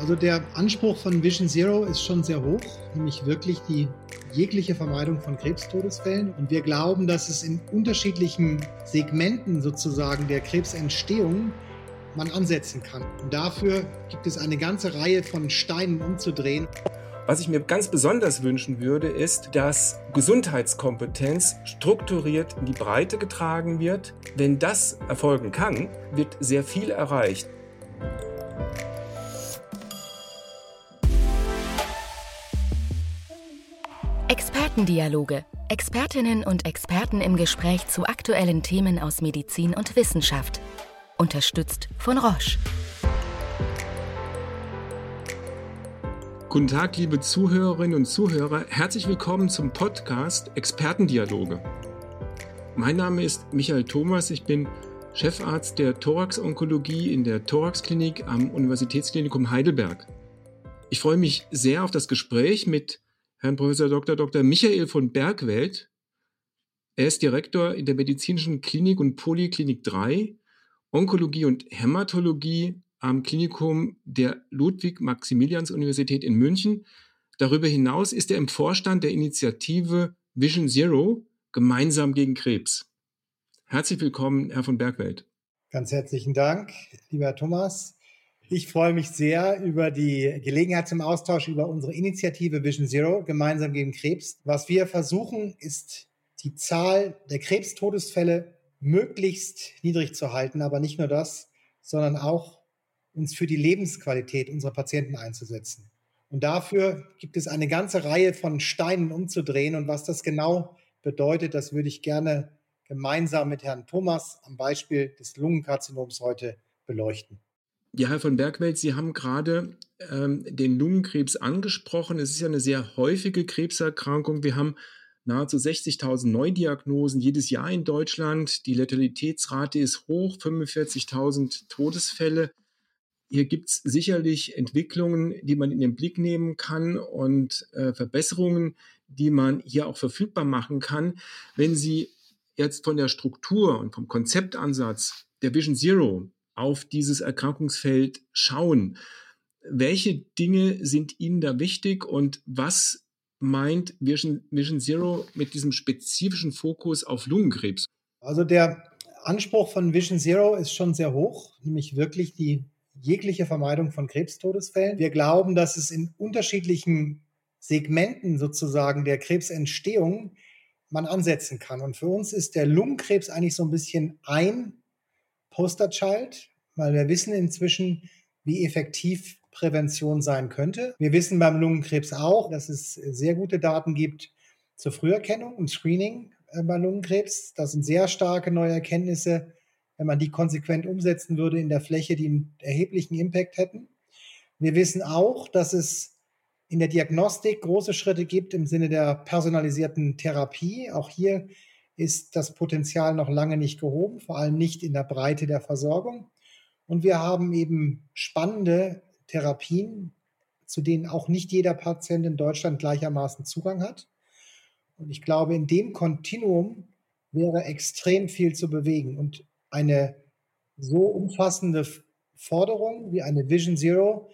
Also der Anspruch von Vision Zero ist schon sehr hoch, nämlich wirklich die jegliche Vermeidung von Krebstodesfällen. Und wir glauben, dass es in unterschiedlichen Segmenten sozusagen der Krebsentstehung man ansetzen kann. Und dafür gibt es eine ganze Reihe von Steinen umzudrehen. Was ich mir ganz besonders wünschen würde, ist, dass Gesundheitskompetenz strukturiert in die Breite getragen wird. Wenn das erfolgen kann, wird sehr viel erreicht. Expertendialoge. Expertinnen und Experten im Gespräch zu aktuellen Themen aus Medizin und Wissenschaft. Unterstützt von Roche. Guten Tag, liebe Zuhörerinnen und Zuhörer. Herzlich willkommen zum Podcast Expertendialoge. Mein Name ist Michael Thomas. Ich bin Chefarzt der Thorax-Onkologie in der Thorax-Klinik am Universitätsklinikum Heidelberg. Ich freue mich sehr auf das Gespräch mit Herrn Prof. Dr. Dr. Michael von Bergwelt. Er ist Direktor in der Medizinischen Klinik und Poliklinik 3, Onkologie und Hämatologie am Klinikum der Ludwig-Maximilians-Universität in München. Darüber hinaus ist er im Vorstand der Initiative Vision Zero gemeinsam gegen Krebs. Herzlich willkommen, Herr von Bergwelt. Ganz herzlichen Dank, lieber Thomas. Ich freue mich sehr über die Gelegenheit zum Austausch über unsere Initiative Vision Zero gemeinsam gegen Krebs. Was wir versuchen, ist die Zahl der Krebstodesfälle möglichst niedrig zu halten, aber nicht nur das, sondern auch uns für die Lebensqualität unserer Patienten einzusetzen. Und dafür gibt es eine ganze Reihe von Steinen umzudrehen. Und was das genau bedeutet, das würde ich gerne gemeinsam mit Herrn Thomas am Beispiel des Lungenkarzinoms heute beleuchten. Ja, Herr von Bergwelt, Sie haben gerade ähm, den Lungenkrebs angesprochen. Es ist ja eine sehr häufige Krebserkrankung. Wir haben nahezu 60.000 Neudiagnosen jedes Jahr in Deutschland. Die Letalitätsrate ist hoch, 45.000 Todesfälle. Hier gibt es sicherlich Entwicklungen, die man in den Blick nehmen kann und äh, Verbesserungen, die man hier auch verfügbar machen kann. Wenn Sie jetzt von der Struktur und vom Konzeptansatz der Vision Zero auf dieses Erkrankungsfeld schauen, welche Dinge sind Ihnen da wichtig und was meint Vision, Vision Zero mit diesem spezifischen Fokus auf Lungenkrebs? Also der Anspruch von Vision Zero ist schon sehr hoch, nämlich wirklich die jegliche Vermeidung von Krebstodesfällen. Wir glauben, dass es in unterschiedlichen Segmenten sozusagen der Krebsentstehung man ansetzen kann. Und für uns ist der Lungenkrebs eigentlich so ein bisschen ein Posterchild, weil wir wissen inzwischen, wie effektiv Prävention sein könnte. Wir wissen beim Lungenkrebs auch, dass es sehr gute Daten gibt zur Früherkennung und Screening äh, bei Lungenkrebs. Das sind sehr starke neue Erkenntnisse wenn man die konsequent umsetzen würde in der Fläche, die einen erheblichen Impact hätten. Wir wissen auch, dass es in der Diagnostik große Schritte gibt im Sinne der personalisierten Therapie. Auch hier ist das Potenzial noch lange nicht gehoben, vor allem nicht in der Breite der Versorgung. Und wir haben eben spannende Therapien, zu denen auch nicht jeder Patient in Deutschland gleichermaßen Zugang hat. Und ich glaube, in dem Kontinuum wäre extrem viel zu bewegen. Und eine so umfassende Forderung wie eine Vision Zero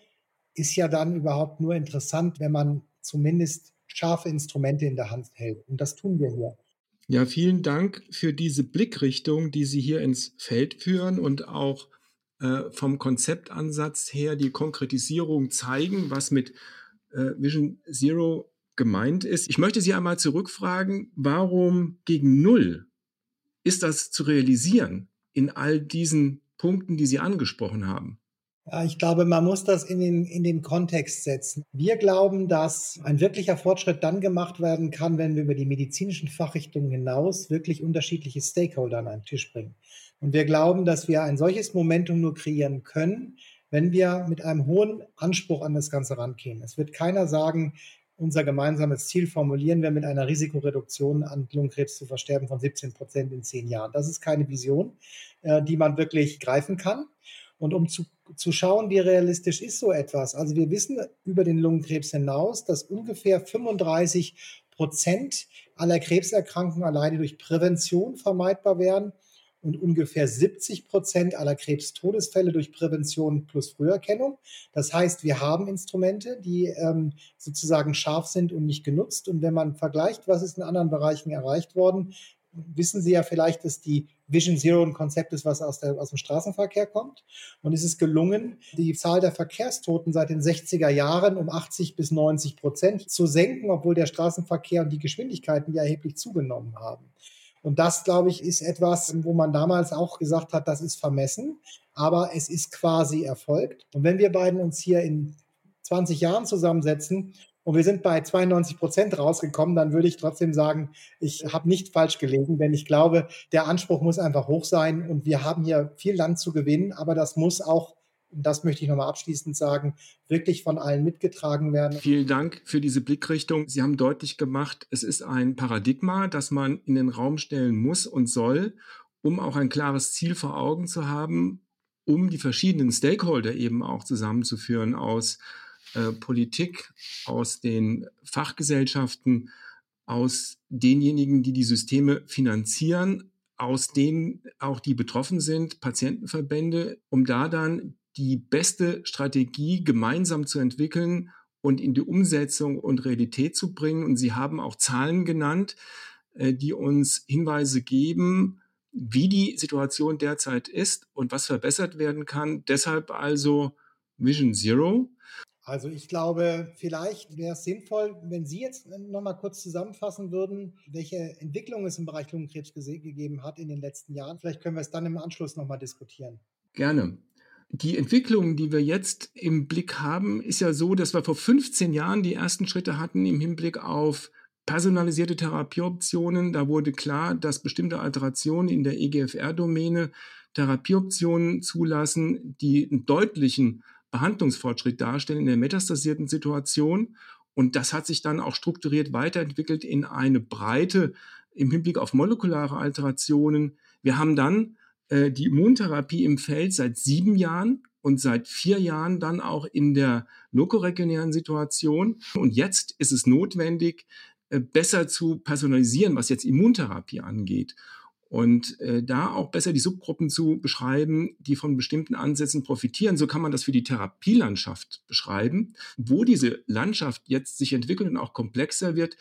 ist ja dann überhaupt nur interessant, wenn man zumindest scharfe Instrumente in der Hand hält. Und das tun wir hier. Ja, vielen Dank für diese Blickrichtung, die Sie hier ins Feld führen und auch äh, vom Konzeptansatz her die Konkretisierung zeigen, was mit äh, Vision Zero gemeint ist. Ich möchte Sie einmal zurückfragen, warum gegen Null ist das zu realisieren? in all diesen Punkten, die Sie angesprochen haben? Ja, ich glaube, man muss das in den, in den Kontext setzen. Wir glauben, dass ein wirklicher Fortschritt dann gemacht werden kann, wenn wir über die medizinischen Fachrichtungen hinaus wirklich unterschiedliche Stakeholder an einen Tisch bringen. Und wir glauben, dass wir ein solches Momentum nur kreieren können, wenn wir mit einem hohen Anspruch an das Ganze rangehen. Es wird keiner sagen, unser gemeinsames Ziel formulieren wir mit einer Risikoreduktion an Lungenkrebs zu versterben von 17 Prozent in zehn Jahren. Das ist keine Vision, äh, die man wirklich greifen kann. Und um zu, zu schauen, wie realistisch ist so etwas. Also wir wissen über den Lungenkrebs hinaus, dass ungefähr 35 Prozent aller Krebserkrankungen alleine durch Prävention vermeidbar wären und ungefähr 70 Prozent aller Krebstodesfälle durch Prävention plus Früherkennung. Das heißt, wir haben Instrumente, die ähm, sozusagen scharf sind und nicht genutzt. Und wenn man vergleicht, was ist in anderen Bereichen erreicht worden, wissen Sie ja vielleicht, dass die Vision Zero ein Konzept ist, was aus, der, aus dem Straßenverkehr kommt. Und es ist gelungen, die Zahl der Verkehrstoten seit den 60er Jahren um 80 bis 90 Prozent zu senken, obwohl der Straßenverkehr und die Geschwindigkeiten ja erheblich zugenommen haben. Und das, glaube ich, ist etwas, wo man damals auch gesagt hat, das ist vermessen, aber es ist quasi erfolgt. Und wenn wir beiden uns hier in 20 Jahren zusammensetzen und wir sind bei 92 Prozent rausgekommen, dann würde ich trotzdem sagen, ich habe nicht falsch gelegen, denn ich glaube, der Anspruch muss einfach hoch sein und wir haben hier viel Land zu gewinnen, aber das muss auch das möchte ich nochmal abschließend sagen, wirklich von allen mitgetragen werden. Vielen Dank für diese Blickrichtung. Sie haben deutlich gemacht, es ist ein Paradigma, das man in den Raum stellen muss und soll, um auch ein klares Ziel vor Augen zu haben, um die verschiedenen Stakeholder eben auch zusammenzuführen aus äh, Politik, aus den Fachgesellschaften, aus denjenigen, die die Systeme finanzieren, aus denen auch die betroffen sind, Patientenverbände, um da dann die beste Strategie gemeinsam zu entwickeln und in die Umsetzung und Realität zu bringen. Und Sie haben auch Zahlen genannt, äh, die uns Hinweise geben, wie die Situation derzeit ist und was verbessert werden kann. Deshalb also Vision Zero. Also ich glaube, vielleicht wäre es sinnvoll, wenn Sie jetzt noch mal kurz zusammenfassen würden, welche Entwicklung es im Bereich Lungenkrebs gegeben hat in den letzten Jahren. Vielleicht können wir es dann im Anschluss noch mal diskutieren. Gerne. Die Entwicklung, die wir jetzt im Blick haben, ist ja so, dass wir vor 15 Jahren die ersten Schritte hatten im Hinblick auf personalisierte Therapieoptionen. Da wurde klar, dass bestimmte Alterationen in der EGFR-Domäne Therapieoptionen zulassen, die einen deutlichen Behandlungsfortschritt darstellen in der metastasierten Situation. Und das hat sich dann auch strukturiert weiterentwickelt in eine Breite im Hinblick auf molekulare Alterationen. Wir haben dann äh, die Immuntherapie im Feld seit sieben Jahren und seit vier Jahren dann auch in der lokoregionären Situation. Und jetzt ist es notwendig, äh, besser zu personalisieren, was jetzt Immuntherapie angeht und äh, da auch besser die Subgruppen zu beschreiben, die von bestimmten Ansätzen profitieren. So kann man das für die Therapielandschaft beschreiben. Wo diese Landschaft jetzt sich entwickelt und auch komplexer wird,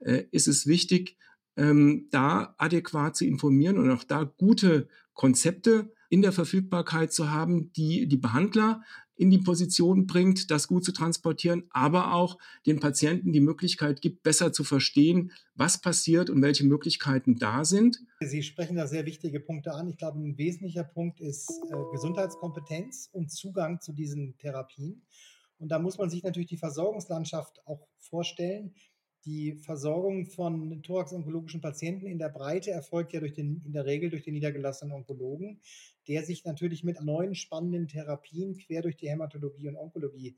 äh, ist es wichtig, ähm, da adäquat zu informieren und auch da gute Konzepte in der Verfügbarkeit zu haben, die die Behandler in die Position bringt, das gut zu transportieren, aber auch den Patienten die Möglichkeit gibt, besser zu verstehen, was passiert und welche Möglichkeiten da sind. Sie sprechen da sehr wichtige Punkte an. Ich glaube, ein wesentlicher Punkt ist äh, Gesundheitskompetenz und Zugang zu diesen Therapien. Und da muss man sich natürlich die Versorgungslandschaft auch vorstellen. Die Versorgung von thorax-onkologischen Patienten in der Breite erfolgt ja durch den, in der Regel durch den niedergelassenen Onkologen, der sich natürlich mit neuen spannenden Therapien quer durch die Hämatologie und Onkologie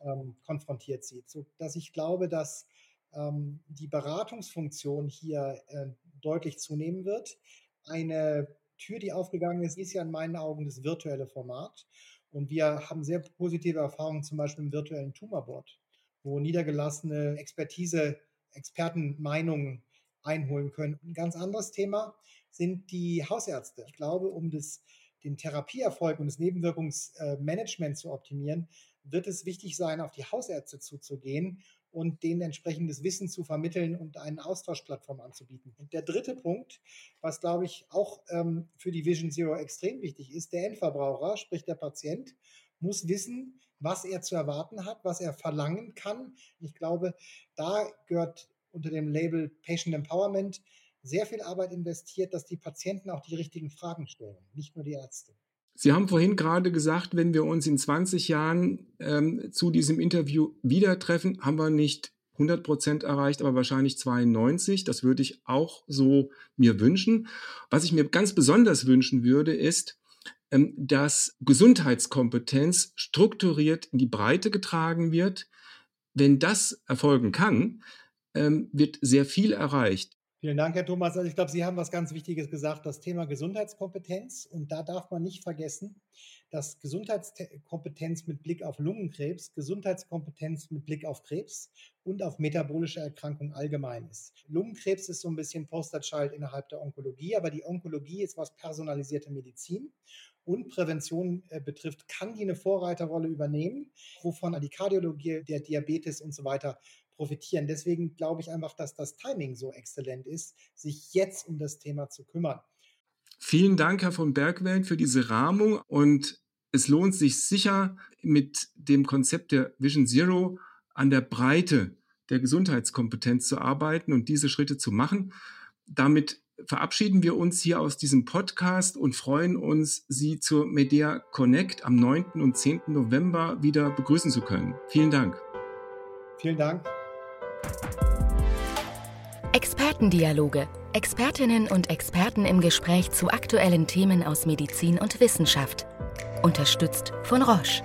ähm, konfrontiert sieht. So dass ich glaube, dass ähm, die Beratungsfunktion hier äh, deutlich zunehmen wird. Eine Tür, die aufgegangen ist, ist ja in meinen Augen das virtuelle Format. Und wir haben sehr positive Erfahrungen zum Beispiel im virtuellen Tumorboard wo niedergelassene Expertise, Expertenmeinungen einholen können. Ein ganz anderes Thema sind die Hausärzte. Ich glaube, um das, den Therapieerfolg und das Nebenwirkungsmanagement zu optimieren, wird es wichtig sein, auf die Hausärzte zuzugehen und denen entsprechendes Wissen zu vermitteln und eine Austauschplattform anzubieten. Und der dritte Punkt, was glaube ich auch ähm, für die Vision Zero extrem wichtig ist, der Endverbraucher, sprich der Patient, muss wissen, was er zu erwarten hat, was er verlangen kann. Ich glaube, da gehört unter dem Label Patient Empowerment sehr viel Arbeit investiert, dass die Patienten auch die richtigen Fragen stellen, nicht nur die Ärzte. Sie haben vorhin gerade gesagt, wenn wir uns in 20 Jahren ähm, zu diesem Interview wieder treffen, haben wir nicht 100 Prozent erreicht, aber wahrscheinlich 92. Das würde ich auch so mir wünschen. Was ich mir ganz besonders wünschen würde, ist, dass Gesundheitskompetenz strukturiert in die Breite getragen wird. Wenn das erfolgen kann, ähm, wird sehr viel erreicht. Vielen Dank, Herr Thomas. Also ich glaube, Sie haben was ganz Wichtiges gesagt, das Thema Gesundheitskompetenz. Und da darf man nicht vergessen, dass Gesundheitskompetenz mit Blick auf Lungenkrebs, Gesundheitskompetenz mit Blick auf Krebs und auf metabolische Erkrankungen allgemein ist. Lungenkrebs ist so ein bisschen Posterchild innerhalb der Onkologie, aber die Onkologie ist was personalisierte Medizin und Prävention äh, betrifft, kann die eine Vorreiterrolle übernehmen, wovon die Kardiologie, der Diabetes und so weiter profitieren. Deswegen glaube ich einfach, dass das Timing so exzellent ist, sich jetzt um das Thema zu kümmern. Vielen Dank, Herr von Bergwelt, für diese Rahmung und es lohnt sich sicher mit dem Konzept der Vision Zero an der Breite der Gesundheitskompetenz zu arbeiten und diese Schritte zu machen. Damit verabschieden wir uns hier aus diesem Podcast und freuen uns, Sie zur Medea Connect am 9. und 10. November wieder begrüßen zu können. Vielen Dank. Vielen Dank. Expertendialoge. Expertinnen und Experten im Gespräch zu aktuellen Themen aus Medizin und Wissenschaft. Unterstützt von Roche.